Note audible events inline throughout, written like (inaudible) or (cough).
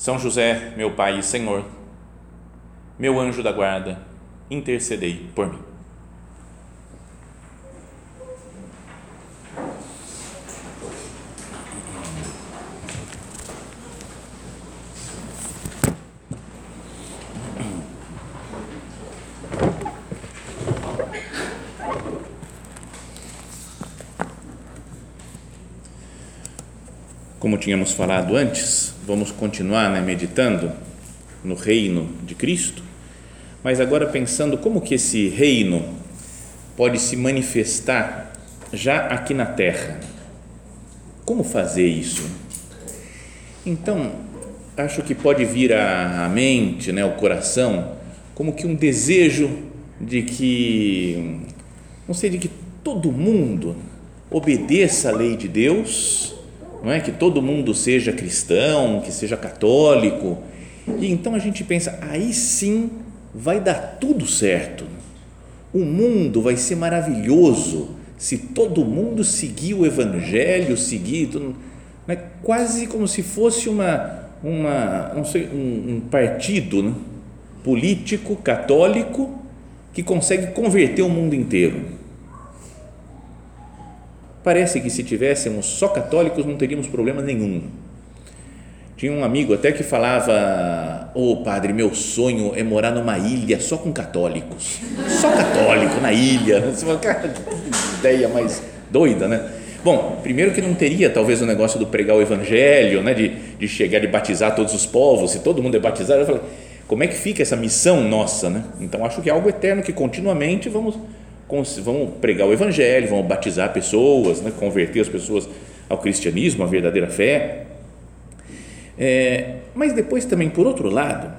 são José, meu Pai e Senhor, meu anjo da guarda, intercedei por mim. Como tínhamos falado antes, vamos continuar né, meditando no reino de Cristo, mas agora pensando como que esse reino pode se manifestar já aqui na terra. Como fazer isso? Então, acho que pode vir à mente, né, ao coração, como que um desejo de que, não sei, de que todo mundo obedeça a lei de Deus não é que todo mundo seja cristão, que seja católico. E então a gente pensa, aí sim vai dar tudo certo. O mundo vai ser maravilhoso se todo mundo seguir o evangelho, seguir tudo, né? quase como se fosse uma uma não sei, um, um partido né? político católico que consegue converter o mundo inteiro Parece que se tivéssemos só católicos não teríamos problema nenhum. Tinha um amigo até que falava: Ô oh, padre, meu sonho é morar numa ilha só com católicos. Só católico na ilha. (laughs) Você fala, cara, que ideia mais doida, né? Bom, primeiro que não teria talvez o negócio do pregar o evangelho, né? de, de chegar de batizar todos os povos, se todo mundo é batizado, eu falo, como é que fica essa missão nossa, né? Então acho que é algo eterno que continuamente vamos vão pregar o evangelho, vão batizar pessoas, né, converter as pessoas ao cristianismo, à verdadeira fé. É, mas depois também, por outro lado,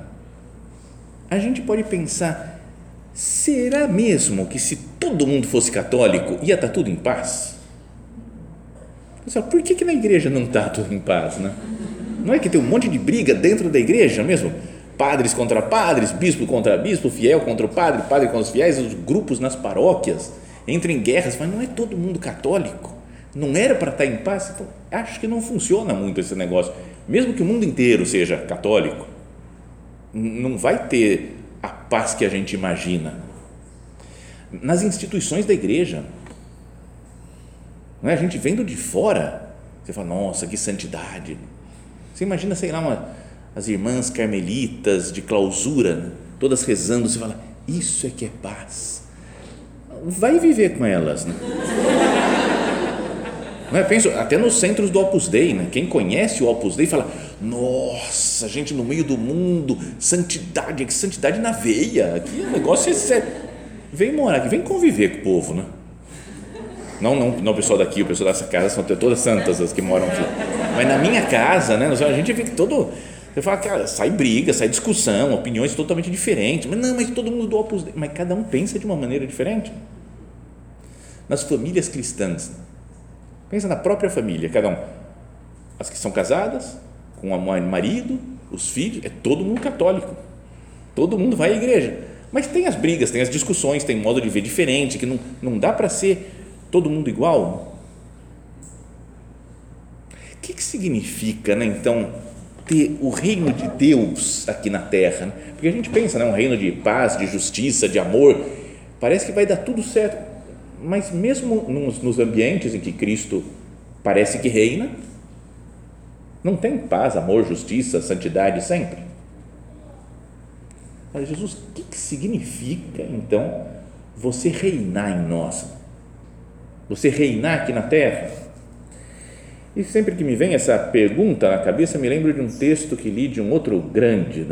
a gente pode pensar, será mesmo que se todo mundo fosse católico ia estar tudo em paz? Por que, que na igreja não está tudo em paz? Né? Não é que tem um monte de briga dentro da igreja mesmo? Padres contra padres, bispo contra bispo, fiel contra o padre, padre contra os fiéis, os grupos nas paróquias entram em guerras, mas não é todo mundo católico. Não era para estar em paz? Então, acho que não funciona muito esse negócio. Mesmo que o mundo inteiro seja católico, não vai ter a paz que a gente imagina. Nas instituições da igreja, não é? a gente vendo de fora, você fala, nossa, que santidade. Você imagina, sei lá, uma, as irmãs carmelitas de clausura, né? todas rezando, você fala, isso é que é paz. Vai viver com elas. Né? Não é? Penso, até nos centros do Opus Dei, né? quem conhece o Opus Dei fala, nossa, gente no meio do mundo, santidade, que santidade na veia, aqui o negócio é sério. Vem morar aqui, vem conviver com o povo, né? Não, não, não o pessoal daqui, o pessoal dessa casa são todas santas as que moram aqui. Mas na minha casa, né? A gente vê que todo você fala, cara, sai briga, sai discussão, opiniões totalmente diferentes. Mas não, mas todo mundo do Opus Dei. Mas cada um pensa de uma maneira diferente. Nas famílias cristãs, pensa na própria família, cada um. As que são casadas, com o marido, os filhos, é todo mundo católico. Todo mundo vai à igreja. Mas tem as brigas, tem as discussões, tem modo de ver diferente, que não, não dá para ser todo mundo igual. O que, que significa, né, então, ter o reino de Deus aqui na terra. Né? Porque a gente pensa, né, um reino de paz, de justiça, de amor, parece que vai dar tudo certo. Mas mesmo nos, nos ambientes em que Cristo parece que reina, não tem paz, amor, justiça, santidade sempre. Mas Jesus, o que, que significa então você reinar em nós? Você reinar aqui na terra? E sempre que me vem essa pergunta na cabeça, me lembro de um texto que li de um outro grande,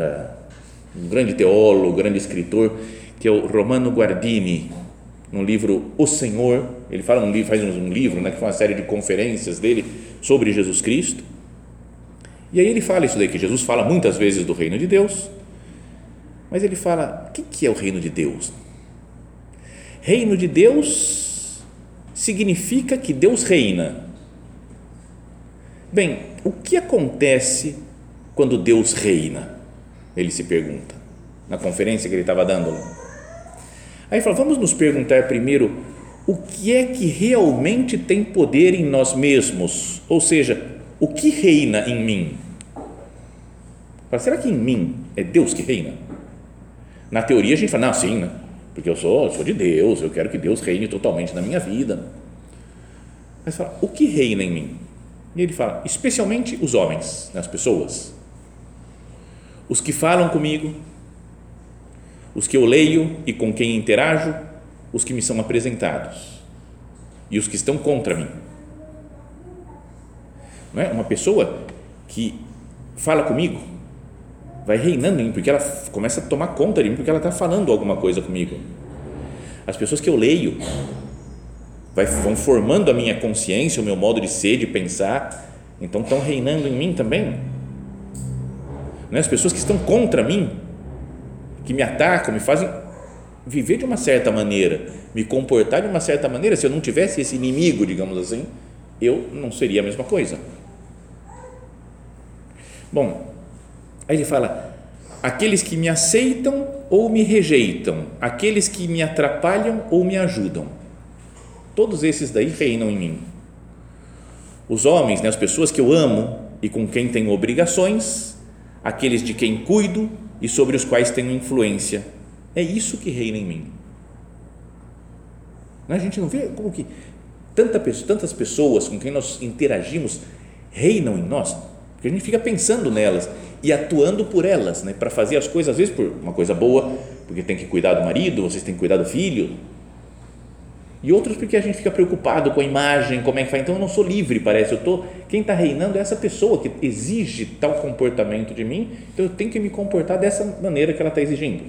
um grande teólogo, grande escritor, que é o Romano Guardini, no livro O Senhor. Ele fala um, faz um livro, né, que foi uma série de conferências dele sobre Jesus Cristo. E aí ele fala isso daí, que Jesus fala muitas vezes do reino de Deus, Mas ele fala: o que é o reino de Deus? Reino de Deus significa que Deus reina. Bem, o que acontece quando Deus reina? Ele se pergunta, na conferência que ele estava dando. Aí fala: vamos nos perguntar primeiro o que é que realmente tem poder em nós mesmos, ou seja, o que reina em mim. Fala, será que em mim é Deus que reina? Na teoria a gente fala, não, sim, né? porque eu sou, eu sou de Deus, eu quero que Deus reine totalmente na minha vida. Mas fala, o que reina em mim? E ele fala, especialmente os homens, as pessoas, os que falam comigo, os que eu leio e com quem interajo, os que me são apresentados e os que estão contra mim. Não é? Uma pessoa que fala comigo vai reinando em mim, porque ela começa a tomar conta de mim, porque ela está falando alguma coisa comigo. As pessoas que eu leio vai, vão formando a minha consciência, o meu modo de ser, de pensar, então estão reinando em mim também. Não é? As pessoas que estão contra mim, que me atacam, me fazem viver de uma certa maneira, me comportar de uma certa maneira, se eu não tivesse esse inimigo, digamos assim, eu não seria a mesma coisa. Bom, aí ele fala: aqueles que me aceitam ou me rejeitam, aqueles que me atrapalham ou me ajudam, todos esses daí reinam em mim. Os homens, né, as pessoas que eu amo e com quem tenho obrigações, aqueles de quem cuido e sobre os quais tenho influência, é isso que reina em mim. A gente não vê como que tanta, tantas pessoas com quem nós interagimos reinam em nós, porque a gente fica pensando nelas e atuando por elas, né, para fazer as coisas, às vezes por uma coisa boa, porque tem que cuidar do marido, vocês têm que cuidar do filho, e outros porque a gente fica preocupado com a imagem, como é que faz. Então eu não sou livre, parece. Eu tô, quem está reinando é essa pessoa que exige tal comportamento de mim, então eu tenho que me comportar dessa maneira que ela está exigindo.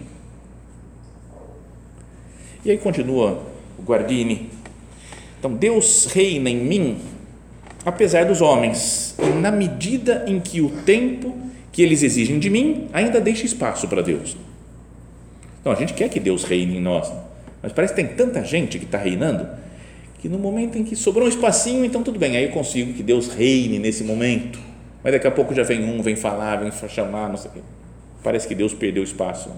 E aí continua o Guardini. Então, Deus reina em mim, apesar dos homens, na medida em que o tempo que eles exigem de mim ainda deixa espaço para Deus. Então, a gente quer que Deus reine em nós, mas parece que tem tanta gente que está reinando que no momento em que sobrou um espacinho, então tudo bem, aí eu consigo que Deus reine nesse momento. Mas daqui a pouco já vem um, vem falar, vem chamar, não sei o quê. Parece que Deus perdeu espaço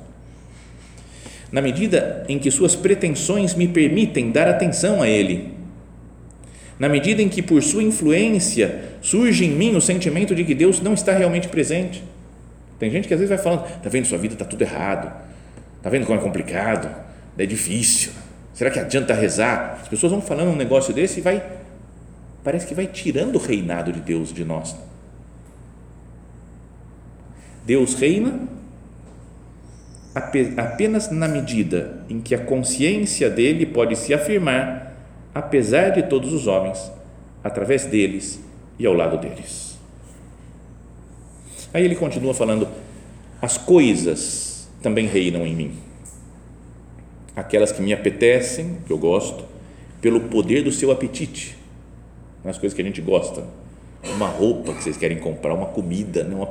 na medida em que suas pretensões me permitem dar atenção a Ele, na medida em que por sua influência surge em mim o sentimento de que Deus não está realmente presente. Tem gente que às vezes vai falando, está vendo, sua vida está tudo errado, está vendo como é complicado, é difícil, será que adianta rezar? As pessoas vão falando um negócio desse e vai, parece que vai tirando o reinado de Deus de nós. Deus reina apenas na medida em que a consciência dele pode se afirmar, apesar de todos os homens, através deles e ao lado deles. Aí ele continua falando: as coisas também reinam em mim, aquelas que me apetecem, que eu gosto, pelo poder do seu apetite, as coisas que a gente gosta, uma roupa que vocês querem comprar, uma comida, né, uma,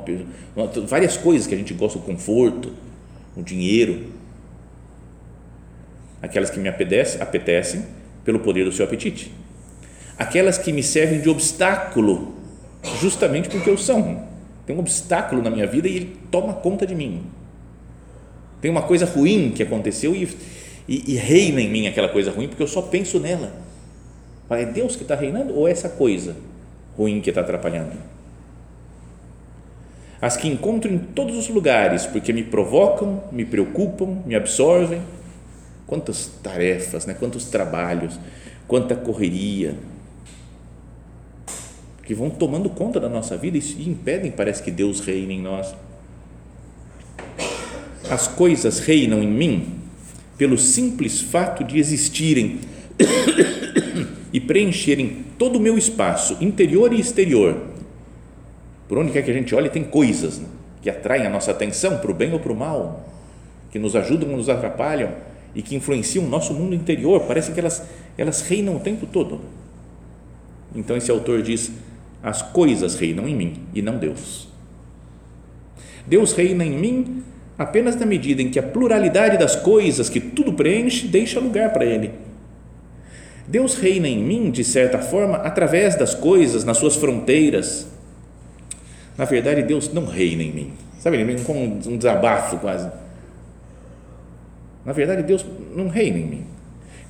uma, várias coisas que a gente gosta, o conforto o dinheiro, aquelas que me apetecem, apetecem pelo poder do seu apetite, aquelas que me servem de obstáculo, justamente porque eu são. Tem um obstáculo na minha vida e ele toma conta de mim. Tem uma coisa ruim que aconteceu e, e, e reina em mim aquela coisa ruim porque eu só penso nela. É Deus que está reinando ou é essa coisa ruim que está atrapalhando? as que encontro em todos os lugares, porque me provocam, me preocupam, me absorvem. Quantas tarefas, né? quantos trabalhos, quanta correria, que vão tomando conta da nossa vida e impedem, parece que Deus reine em nós. As coisas reinam em mim pelo simples fato de existirem (coughs) e preencherem todo o meu espaço, interior e exterior por onde quer que a gente olhe, tem coisas né, que atraem a nossa atenção para o bem ou para o mal, que nos ajudam ou nos atrapalham e que influenciam o nosso mundo interior. Parece que elas, elas reinam o tempo todo. Então, esse autor diz: as coisas reinam em mim e não Deus. Deus reina em mim apenas na medida em que a pluralidade das coisas que tudo preenche deixa lugar para Ele. Deus reina em mim, de certa forma, através das coisas, nas suas fronteiras. Na verdade, Deus não reina em mim. Sabe, ele vem com um desabafo quase. Na verdade, Deus não reina em mim.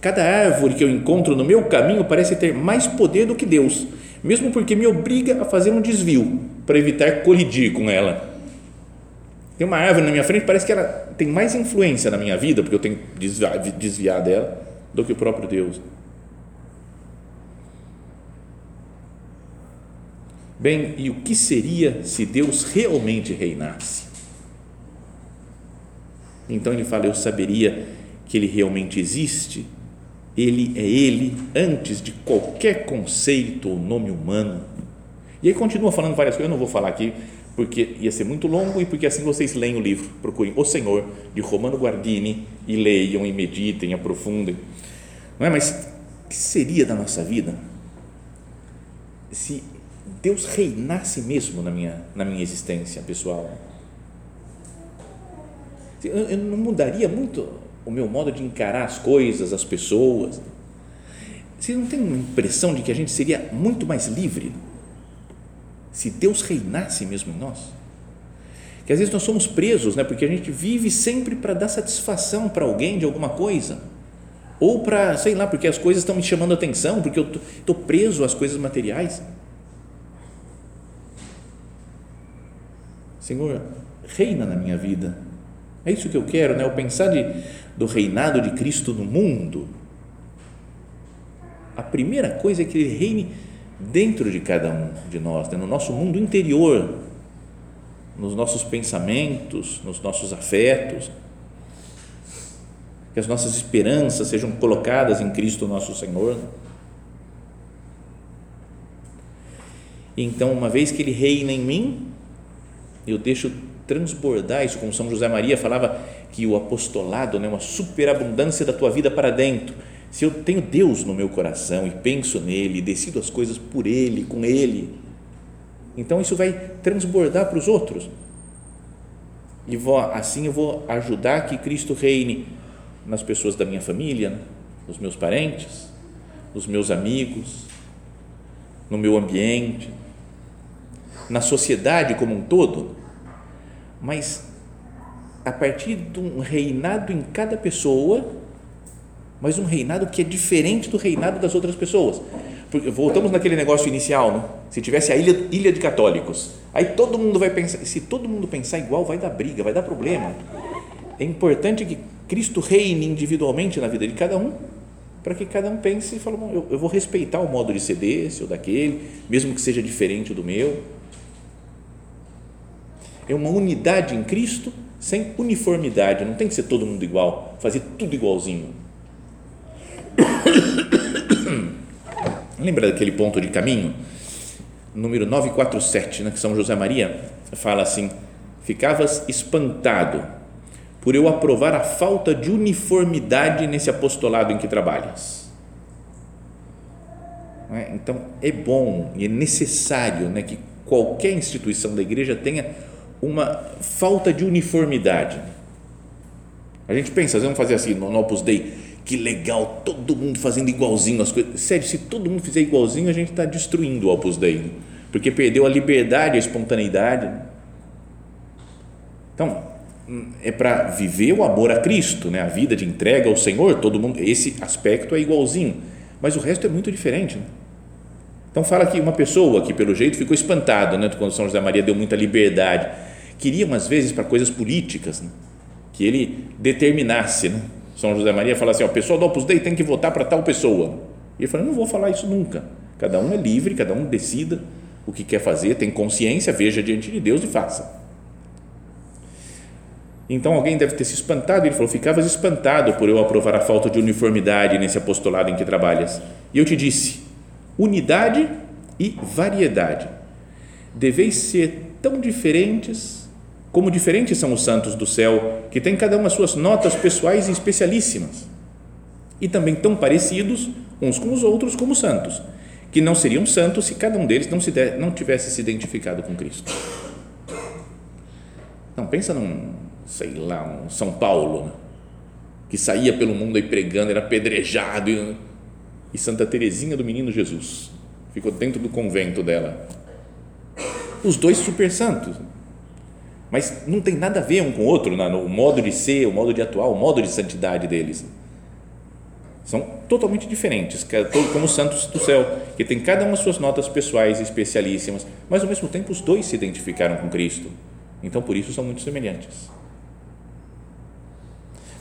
Cada árvore que eu encontro no meu caminho parece ter mais poder do que Deus, mesmo porque me obriga a fazer um desvio para evitar colidir com ela. Tem uma árvore na minha frente, parece que ela tem mais influência na minha vida, porque eu tenho que desviar, desviar dela, do que o próprio Deus. Bem, e o que seria se Deus realmente reinasse? Então ele fala: Eu saberia que ele realmente existe, ele é ele antes de qualquer conceito ou nome humano. E aí continua falando várias coisas, eu não vou falar aqui porque ia ser muito longo e porque assim vocês leem o livro, procurem O Senhor de Romano Guardini e leiam e meditem, aprofundem. Não é? Mas o que seria da nossa vida se Deus reinasse mesmo na minha, na minha existência pessoal. Eu, eu não mudaria muito o meu modo de encarar as coisas, as pessoas. Você não tem uma impressão de que a gente seria muito mais livre se Deus reinasse mesmo em nós? Que às vezes nós somos presos, né? porque a gente vive sempre para dar satisfação para alguém de alguma coisa. Ou para, sei lá, porque as coisas estão me chamando a atenção, porque eu estou preso às coisas materiais. Senhor, reina na minha vida. É isso que eu quero, né? O pensar de, do reinado de Cristo no mundo. A primeira coisa é que Ele reine dentro de cada um de nós, né? no nosso mundo interior, nos nossos pensamentos, nos nossos afetos. Que as nossas esperanças sejam colocadas em Cristo nosso Senhor. Então, uma vez que Ele reina em mim, eu deixo transbordar isso, como São José Maria falava que o apostolado, né, uma superabundância da tua vida para dentro. Se eu tenho Deus no meu coração e penso nele, e decido as coisas por ele, com ele, então isso vai transbordar para os outros. E vou, assim eu vou ajudar que Cristo reine nas pessoas da minha família, nos meus parentes, nos meus amigos, no meu ambiente, na sociedade como um todo, mas a partir de um reinado em cada pessoa, mas um reinado que é diferente do reinado das outras pessoas. Porque voltamos naquele negócio inicial, né? se tivesse a ilha, ilha de católicos, aí todo mundo vai pensar, se todo mundo pensar igual, vai dar briga, vai dar problema. É importante que Cristo reine individualmente na vida de cada um, para que cada um pense e fale, eu, eu vou respeitar o modo de ser desse ou daquele, mesmo que seja diferente do meu é uma unidade em Cristo sem uniformidade, não tem que ser todo mundo igual, fazer tudo igualzinho. (coughs) Lembra daquele ponto de caminho? Número 947, né, que São José Maria fala assim: Ficavas espantado por eu aprovar a falta de uniformidade nesse apostolado em que trabalhas. É? Então, é bom e é necessário né, que qualquer instituição da igreja tenha uma falta de uniformidade. A gente pensa, vamos fazer assim no Opus Dei, que legal, todo mundo fazendo igualzinho as coisas. Sério, se todo mundo fizer igualzinho, a gente está destruindo o Opus Dei, porque perdeu a liberdade, a espontaneidade. Então, é para viver o amor a Cristo, né? a vida de entrega ao Senhor, todo mundo, esse aspecto é igualzinho, mas o resto é muito diferente. Né? Então, fala que uma pessoa que, pelo jeito, ficou espantada né? quando São José Maria deu muita liberdade queriam às vezes para coisas políticas, né? que ele determinasse, né? São José Maria fala assim, ó, pessoal do Opus Dei tem que votar para tal pessoa. E ele falou, não vou falar isso nunca. Cada um é livre, cada um decida o que quer fazer, tem consciência, veja diante de Deus e faça. Então alguém deve ter se espantado. Ele falou: Ficavas espantado por eu aprovar a falta de uniformidade nesse apostolado em que trabalhas. E eu te disse: unidade e variedade. Deveis ser tão diferentes como diferentes são os santos do céu, que têm cada uma as suas notas pessoais e especialíssimas, e também tão parecidos uns com os outros como santos, que não seriam santos se cada um deles não, se de, não tivesse se identificado com Cristo. Não, pensa num, sei lá, um São Paulo, né? que saía pelo mundo aí pregando, era apedrejado, e, e Santa Teresinha do Menino Jesus, ficou dentro do convento dela. Os dois super santos, mas não tem nada a ver um com o outro, né? no modo de ser, o modo de atuar, o modo de santidade deles. São totalmente diferentes, como os santos do céu, que tem cada uma suas notas pessoais especialíssimas, mas ao mesmo tempo os dois se identificaram com Cristo. Então por isso são muito semelhantes.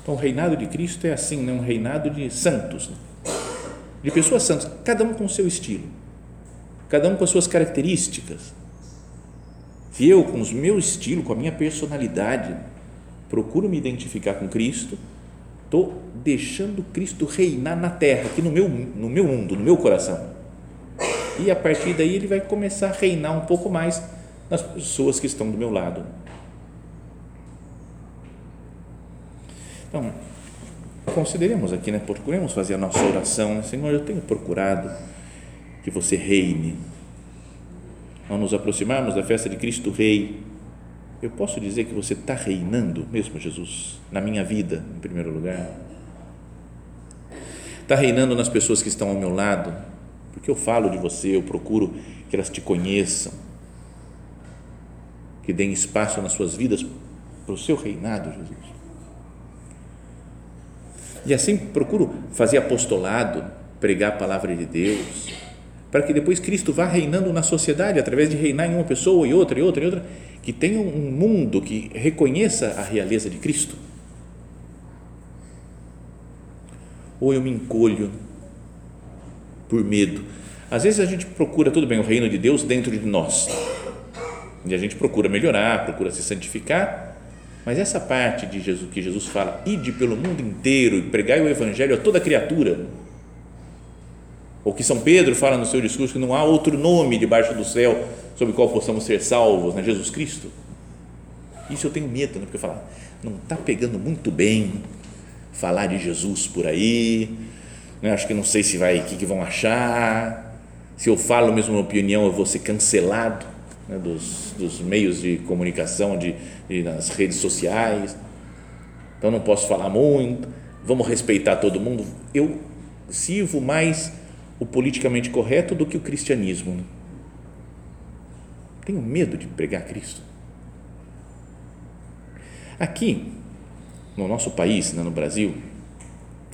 Então o reinado de Cristo é assim, né? um reinado de santos, né? de pessoas santas, cada um com o seu estilo, cada um com as suas características. Se eu, com o meu estilo, com a minha personalidade, procuro me identificar com Cristo, estou deixando Cristo reinar na terra, aqui no meu, no meu mundo, no meu coração. E a partir daí ele vai começar a reinar um pouco mais nas pessoas que estão do meu lado. Então, consideremos aqui, né? procuremos fazer a nossa oração. Né? Senhor, eu tenho procurado que você reine. Ao nos aproximarmos da festa de Cristo Rei, eu posso dizer que você está reinando mesmo, Jesus, na minha vida, em primeiro lugar. Está reinando nas pessoas que estão ao meu lado, porque eu falo de você, eu procuro que elas te conheçam, que deem espaço nas suas vidas para o seu reinado, Jesus. E assim procuro fazer apostolado, pregar a palavra de Deus, para que depois Cristo vá reinando na sociedade, através de reinar em uma pessoa e outra e outra e outra, que tenha um mundo que reconheça a realeza de Cristo. Ou eu me encolho por medo. Às vezes a gente procura, tudo bem, o reino de Deus dentro de nós. E a gente procura melhorar, procura se santificar, mas essa parte de Jesus que Jesus fala, ide pelo mundo inteiro e pregai o evangelho a toda criatura, ou que São Pedro fala no seu discurso que não há outro nome debaixo do céu sob o qual possamos ser salvos, né? Jesus Cristo. Isso eu tenho medo, né? porque eu falo, não está pegando muito bem falar de Jesus por aí, né? acho que não sei se vai, o que, que vão achar, se eu falo mesmo uma opinião eu vou ser cancelado né? dos, dos meios de comunicação, de, de, nas redes sociais, então não posso falar muito, vamos respeitar todo mundo, eu sirvo mais o politicamente correto do que o cristianismo. Né? Tenho medo de pregar Cristo. Aqui, no nosso país, né, no Brasil,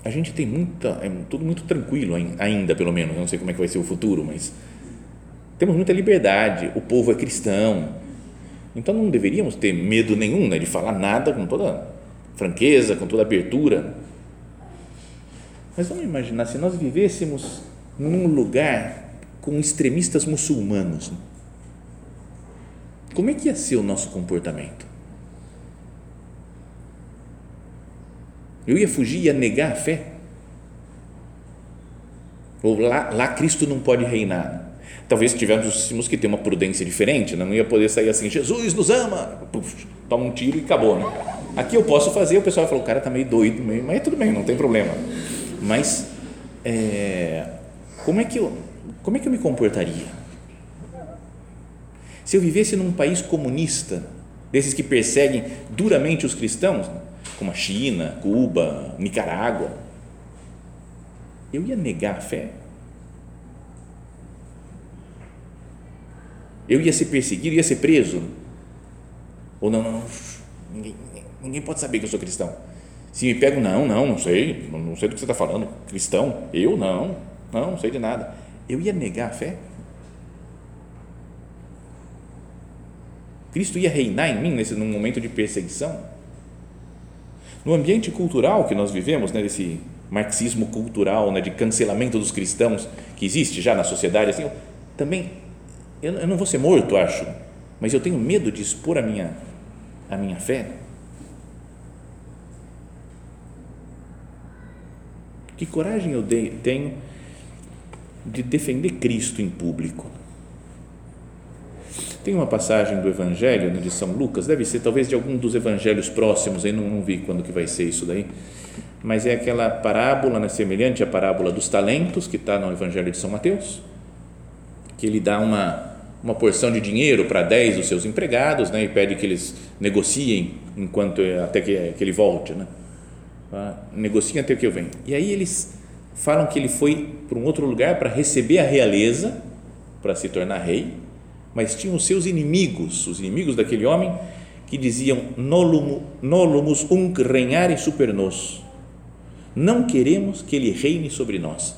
a gente tem muita, é tudo muito tranquilo ainda, pelo menos, não sei como é que vai ser o futuro, mas temos muita liberdade, o povo é cristão, então não deveríamos ter medo nenhum né, de falar nada com toda franqueza, com toda abertura. Mas vamos imaginar se nós vivêssemos num lugar com extremistas muçulmanos, como é que ia ser o nosso comportamento? Eu ia fugir, ia negar a fé? Ou lá, lá Cristo não pode reinar? Talvez tivéssemos que ter uma prudência diferente, né? não ia poder sair assim, Jesus nos ama, Puf, toma um tiro e acabou. Né? Aqui eu posso fazer, o pessoal falar, o cara está meio doido, mas tudo bem, não tem problema. Mas é, como é que eu, como é que eu me comportaria? Se eu vivesse num país comunista, desses que perseguem duramente os cristãos, como a China, Cuba, Nicarágua, eu ia negar a fé? Eu ia ser perseguido, ia ser preso? Ou não, não, não ninguém, ninguém pode saber que eu sou cristão. Se me pegam, não, não, não sei, não sei do que você está falando. Cristão? Eu não. Não, não sei de nada. Eu ia negar a fé? Cristo ia reinar em mim nesse num momento de perseguição? No ambiente cultural que nós vivemos, né, desse marxismo cultural, né, de cancelamento dos cristãos que existe já na sociedade, assim, eu, também eu, eu não vou ser morto, acho, mas eu tenho medo de expor a minha a minha fé. Que coragem eu tenho de defender Cristo em público. Tem uma passagem do Evangelho né, de São Lucas, deve ser talvez de algum dos evangelhos próximos, aí não, não vi quando que vai ser isso daí, mas é aquela parábola né, semelhante à parábola dos talentos que está no Evangelho de São Mateus, que ele dá uma, uma porção de dinheiro para 10 dos seus empregados né, e pede que eles negociem enquanto até que, que ele volte. Né? Negociem até que eu venha. E aí eles falam que ele foi para um outro lugar para receber a realeza, para se tornar rei, mas tinham os seus inimigos, os inimigos daquele homem, que diziam: Nolumus unc regnare super nos. Não queremos que ele reine sobre nós.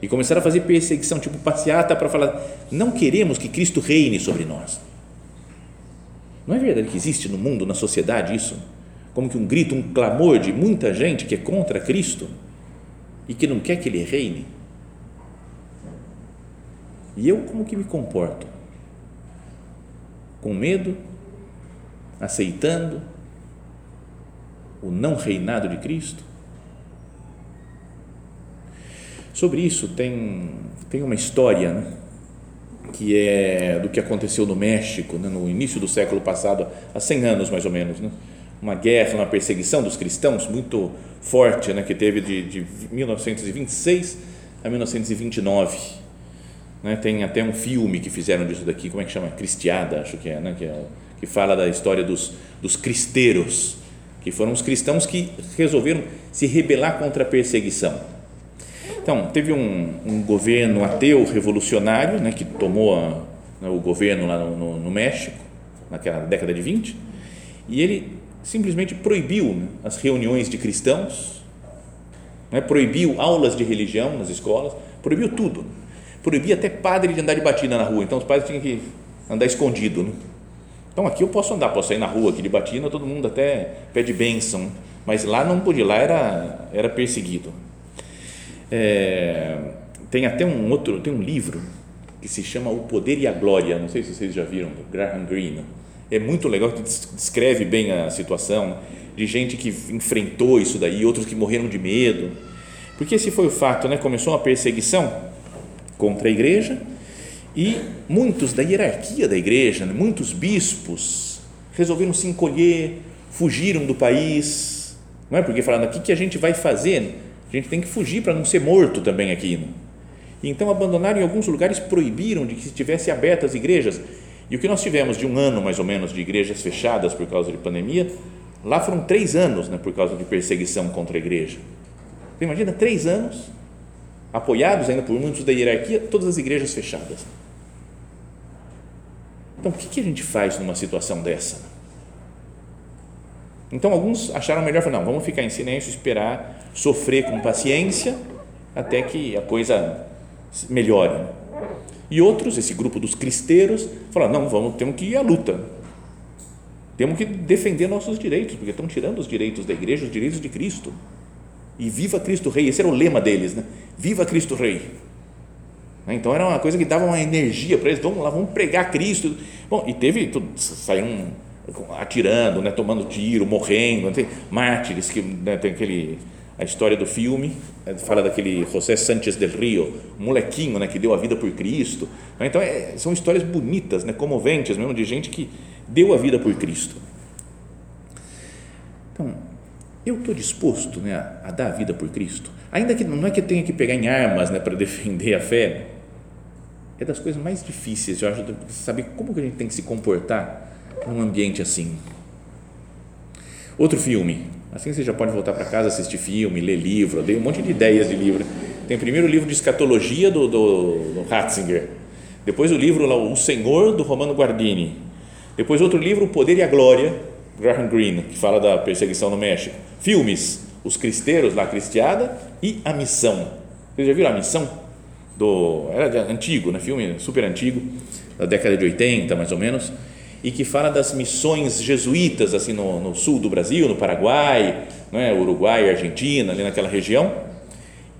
E começaram a fazer perseguição, tipo passeata, para falar: não queremos que Cristo reine sobre nós. Não é verdade que existe no mundo, na sociedade, isso? Como que um grito, um clamor de muita gente que é contra Cristo e que não quer que ele reine? E eu como que me comporto? Com medo? Aceitando o não reinado de Cristo? Sobre isso tem, tem uma história né, que é do que aconteceu no México né, no início do século passado, há 100 anos mais ou menos, né, uma guerra, uma perseguição dos cristãos muito forte né, que teve de, de 1926 a 1929 né? Tem até um filme que fizeram disso daqui, como é que chama? Cristiada, acho que é, né? que, é, que fala da história dos, dos cristeiros, que foram os cristãos que resolveram se rebelar contra a perseguição. Então, teve um, um governo ateu revolucionário né, que tomou a, né, o governo lá no, no, no, México, naquela década de 20, e ele simplesmente proibiu né, as reuniões de cristãos, né, proibiu aulas de religião nas escolas, proibiu tudo proibia até padre de andar de batina na rua, então os padres tinham que andar escondido. Né? Então aqui eu posso andar, posso sair na rua aqui de batina, todo mundo até pede bênção, mas lá não podia, lá era, era perseguido. É, tem até um outro, tem um livro que se chama O Poder e a Glória, não sei se vocês já viram, do Graham Greene. É muito legal, que descreve bem a situação de gente que enfrentou isso daí, outros que morreram de medo. Porque esse foi o fato, né? Começou uma perseguição contra a igreja e muitos da hierarquia da igreja, né, muitos bispos resolveram se encolher, fugiram do país, não é? Porque falaram, o que, que a gente vai fazer? A gente tem que fugir para não ser morto também aqui. Né? Então abandonaram em alguns lugares, proibiram de que estivesse abertas as igrejas. E o que nós tivemos de um ano mais ou menos de igrejas fechadas por causa de pandemia, lá foram três anos né, por causa de perseguição contra a igreja. Você imagina, três anos apoiados ainda por muitos da hierarquia, todas as igrejas fechadas. Então, o que a gente faz numa situação dessa? Então, alguns acharam melhor, não, vamos ficar em silêncio, esperar, sofrer com paciência, até que a coisa melhore. E outros, esse grupo dos cristeiros, falaram, não, vamos, temos que ir à luta. Temos que defender nossos direitos, porque estão tirando os direitos da igreja, os direitos de Cristo. E viva Cristo Rei, esse era o lema deles, né? Viva Cristo Rei. Né? Então era uma coisa que dava uma energia para eles, vamos lá, vamos pregar Cristo. Bom, e teve, tudo, saíram atirando, né, tomando tiro, morrendo, tem mártires, que né, tem aquele, a história do filme, né, fala daquele José Sánchez del Rio, molequinho né, que deu a vida por Cristo. Então é, são histórias bonitas, né, comoventes mesmo, de gente que deu a vida por Cristo. Então, eu estou disposto né, a, a, dar a vida por Cristo, ainda que não é que eu tenha que pegar em armas né, para (laughs) defender a fé, é das coisas mais difíceis, eu acho, saber como que a gente tem que se comportar num ambiente assim. Outro filme, assim você já pode voltar para casa, assistir filme, ler livro, eu dei um monte de ideias de livro. Tem o primeiro livro de escatologia do, do, do Ratzinger, depois o livro lá, O Senhor, do Romano Guardini, depois outro livro, O Poder e a Glória, Graham Greene, que fala da perseguição no México. Filmes, Os Cristeiros, La Cristiada e A Missão. Vocês já viram A Missão? Do, era antigo, né? filme super antigo, da década de 80 mais ou menos, e que fala das missões jesuítas assim no, no sul do Brasil, no Paraguai, é? Uruguai, Argentina, ali naquela região,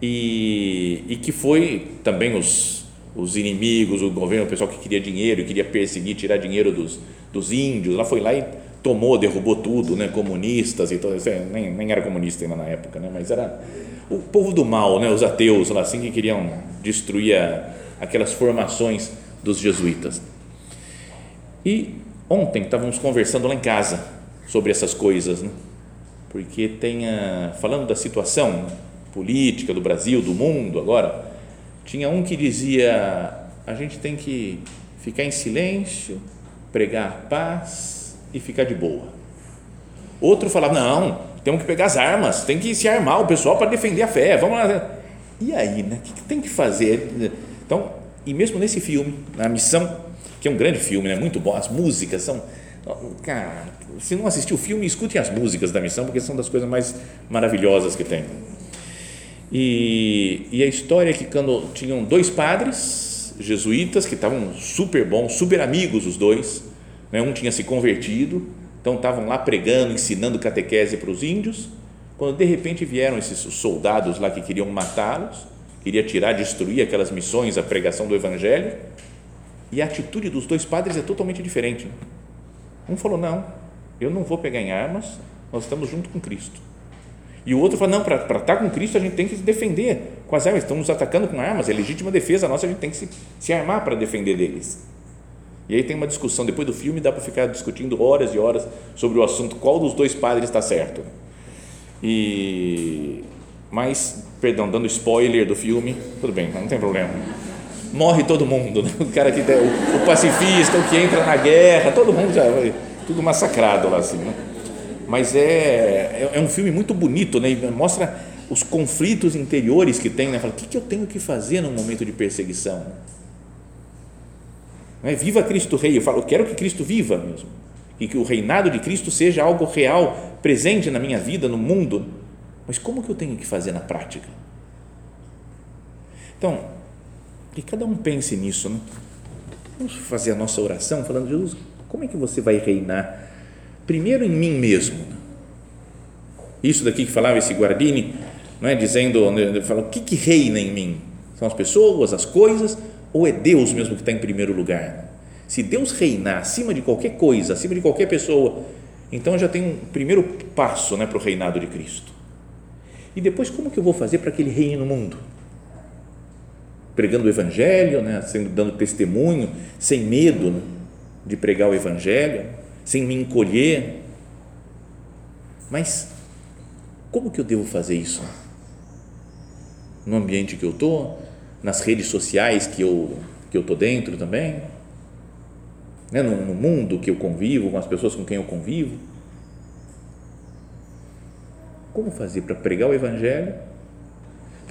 e, e que foi também os, os inimigos, o governo, o pessoal que queria dinheiro queria perseguir, tirar dinheiro dos, dos índios, lá foi lá e tomou, derrubou tudo, né, comunistas e todo, nem, nem era comunista ainda na época, né, mas era o povo do mal, né, os ateus lá assim que queriam destruir a, aquelas formações dos jesuítas. E ontem estávamos conversando lá em casa sobre essas coisas, né, porque tem a, falando da situação política do Brasil, do mundo agora, tinha um que dizia a gente tem que ficar em silêncio, pregar paz e ficar de boa. Outro falava: não, temos que pegar as armas, tem que se armar o pessoal para defender a fé. Vamos lá. E aí, né? O que tem que fazer? Então, e mesmo nesse filme, na missão, que é um grande filme, né? Muito bom, as músicas são Cara, se não assistiu o filme, escutem as músicas da missão, porque são das coisas mais maravilhosas que tem. E, e a história é que quando tinham dois padres jesuítas que estavam super bons, super amigos os dois, né? um tinha se convertido, então estavam lá pregando, ensinando catequese para os índios, quando de repente vieram esses soldados lá que queriam matá-los, queria tirar, destruir aquelas missões, a pregação do evangelho, e a atitude dos dois padres é totalmente diferente. Um falou: Não, eu não vou pegar em armas, nós estamos junto com Cristo. E o outro falou: Não, para estar tá com Cristo a gente tem que se defender com as armas, estão nos atacando com armas, é legítima defesa nossa, a gente tem que se, se armar para defender deles. E aí tem uma discussão, depois do filme dá para ficar discutindo horas e horas sobre o assunto, qual dos dois padres está certo. E, mas, perdão, dando spoiler do filme, tudo bem, não tem problema morre todo mundo, né? o cara que o, o, pacifista, o que entra na guerra, todo mundo já vai tudo massacrado lá assim, né? Mas é, é, é um filme muito bonito, né? Mostra os conflitos interiores que tem, né? Fala, o que, que eu tenho que fazer num momento de perseguição? é Viva Cristo Rei, eu falo, eu quero que Cristo viva mesmo, e que o reinado de Cristo seja algo real, presente na minha vida, no mundo. Mas como que eu tenho que fazer na prática? Então, que cada um pense nisso, né? Vamos fazer a nossa oração falando, Jesus, como é que você vai reinar? Primeiro em mim mesmo. Isso daqui que falava esse Guardini, não é? dizendo, né, fala, o que, que reina em mim? São as pessoas, as coisas, ou é Deus mesmo que está em primeiro lugar? Se Deus reinar acima de qualquer coisa, acima de qualquer pessoa, então já tem um primeiro passo né, para o reinado de Cristo. E depois, como que eu vou fazer para que ele reine no mundo? Pregando o Evangelho, né, sendo, dando testemunho, sem medo né, de pregar o Evangelho, sem me encolher. Mas como que eu devo fazer isso? No ambiente que eu estou, nas redes sociais que eu que eu estou dentro também, né, no, no mundo que eu convivo, com as pessoas com quem eu convivo. Como fazer para pregar o Evangelho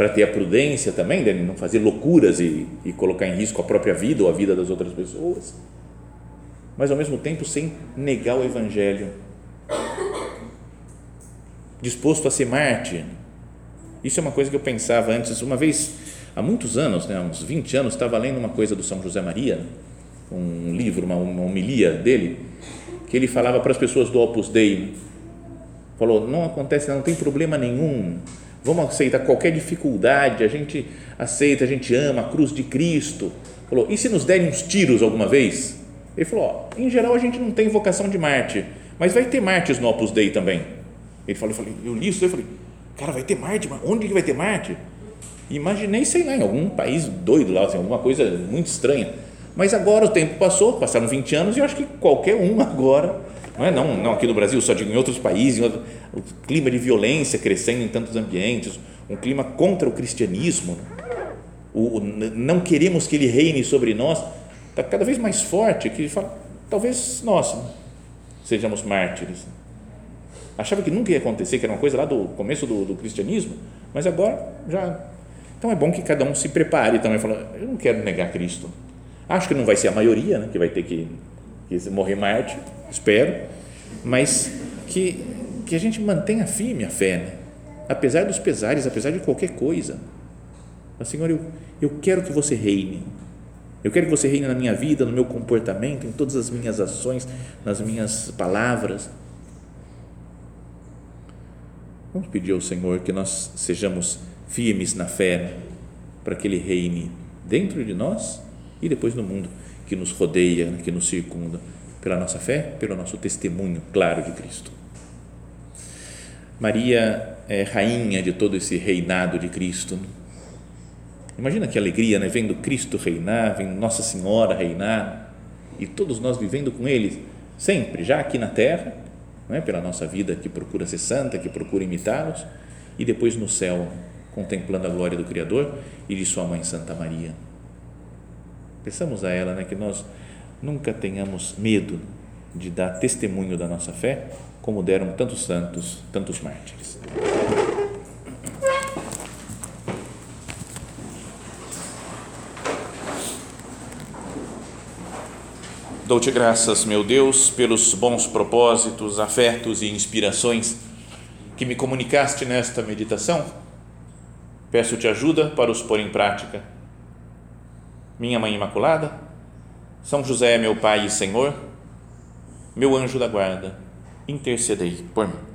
para ter a prudência também de não fazer loucuras e, e colocar em risco a própria vida ou a vida das outras pessoas, mas ao mesmo tempo sem negar o Evangelho, disposto a ser mártir. Isso é uma coisa que eu pensava antes, uma vez, há muitos anos, né, uns 20 anos, estava lendo uma coisa do São José Maria, um livro, uma, uma homilia dele, que ele falava para as pessoas do Opus Dei, falou, não acontece, não tem problema nenhum Vamos aceitar qualquer dificuldade, a gente aceita, a gente ama a cruz de Cristo. Falou, e se nos derem uns tiros alguma vez? Ele falou, ó, em geral a gente não tem vocação de Marte, mas vai ter Martes no Opus Dei também. Ele falou, eu, falei, eu li isso, eu falei, cara, vai ter Marte, mas onde que vai ter Marte? Imaginei, sei lá, em algum país doido lá, assim, alguma coisa muito estranha. Mas agora o tempo passou, passaram 20 anos e eu acho que qualquer um (laughs) agora não é não, não aqui no Brasil, só digo em outros países, em outro, o clima de violência crescendo em tantos ambientes, um clima contra o cristianismo, o, o não queremos que ele reine sobre nós, está cada vez mais forte, que fala, talvez nós sejamos mártires. Achava que nunca ia acontecer, que era uma coisa lá do começo do, do cristianismo, mas agora já. Então é bom que cada um se prepare também, fala, eu não quero negar Cristo. Acho que não vai ser a maioria, né, que vai ter que, que morrer mártir, espero, mas que, que a gente mantenha firme a fé, né? apesar dos pesares, apesar de qualquer coisa. Mas, Senhor, eu, eu quero que você reine. Eu quero que você reine na minha vida, no meu comportamento, em todas as minhas ações, nas minhas palavras. Vamos pedir ao Senhor que nós sejamos firmes na fé, para que Ele reine dentro de nós e depois no mundo que nos rodeia, que nos circunda pela nossa fé, pelo nosso testemunho claro de Cristo. Maria é rainha de todo esse reinado de Cristo. Imagina que alegria, né? Vendo Cristo reinar, vendo Nossa Senhora reinar e todos nós vivendo com Ele sempre, já aqui na terra, não é? pela nossa vida que procura ser santa, que procura imitá-los e depois no céu, contemplando a glória do Criador e de Sua Mãe Santa Maria. Peçamos a ela né, que nós nunca tenhamos medo de dar testemunho da nossa fé, como deram tantos santos, tantos mártires. Dou-te graças, meu Deus, pelos bons propósitos, afetos e inspirações que me comunicaste nesta meditação. Peço-te ajuda para os pôr em prática. Minha Mãe Imaculada, São José, meu Pai e Senhor, meu anjo da guarda, intercedei por mim.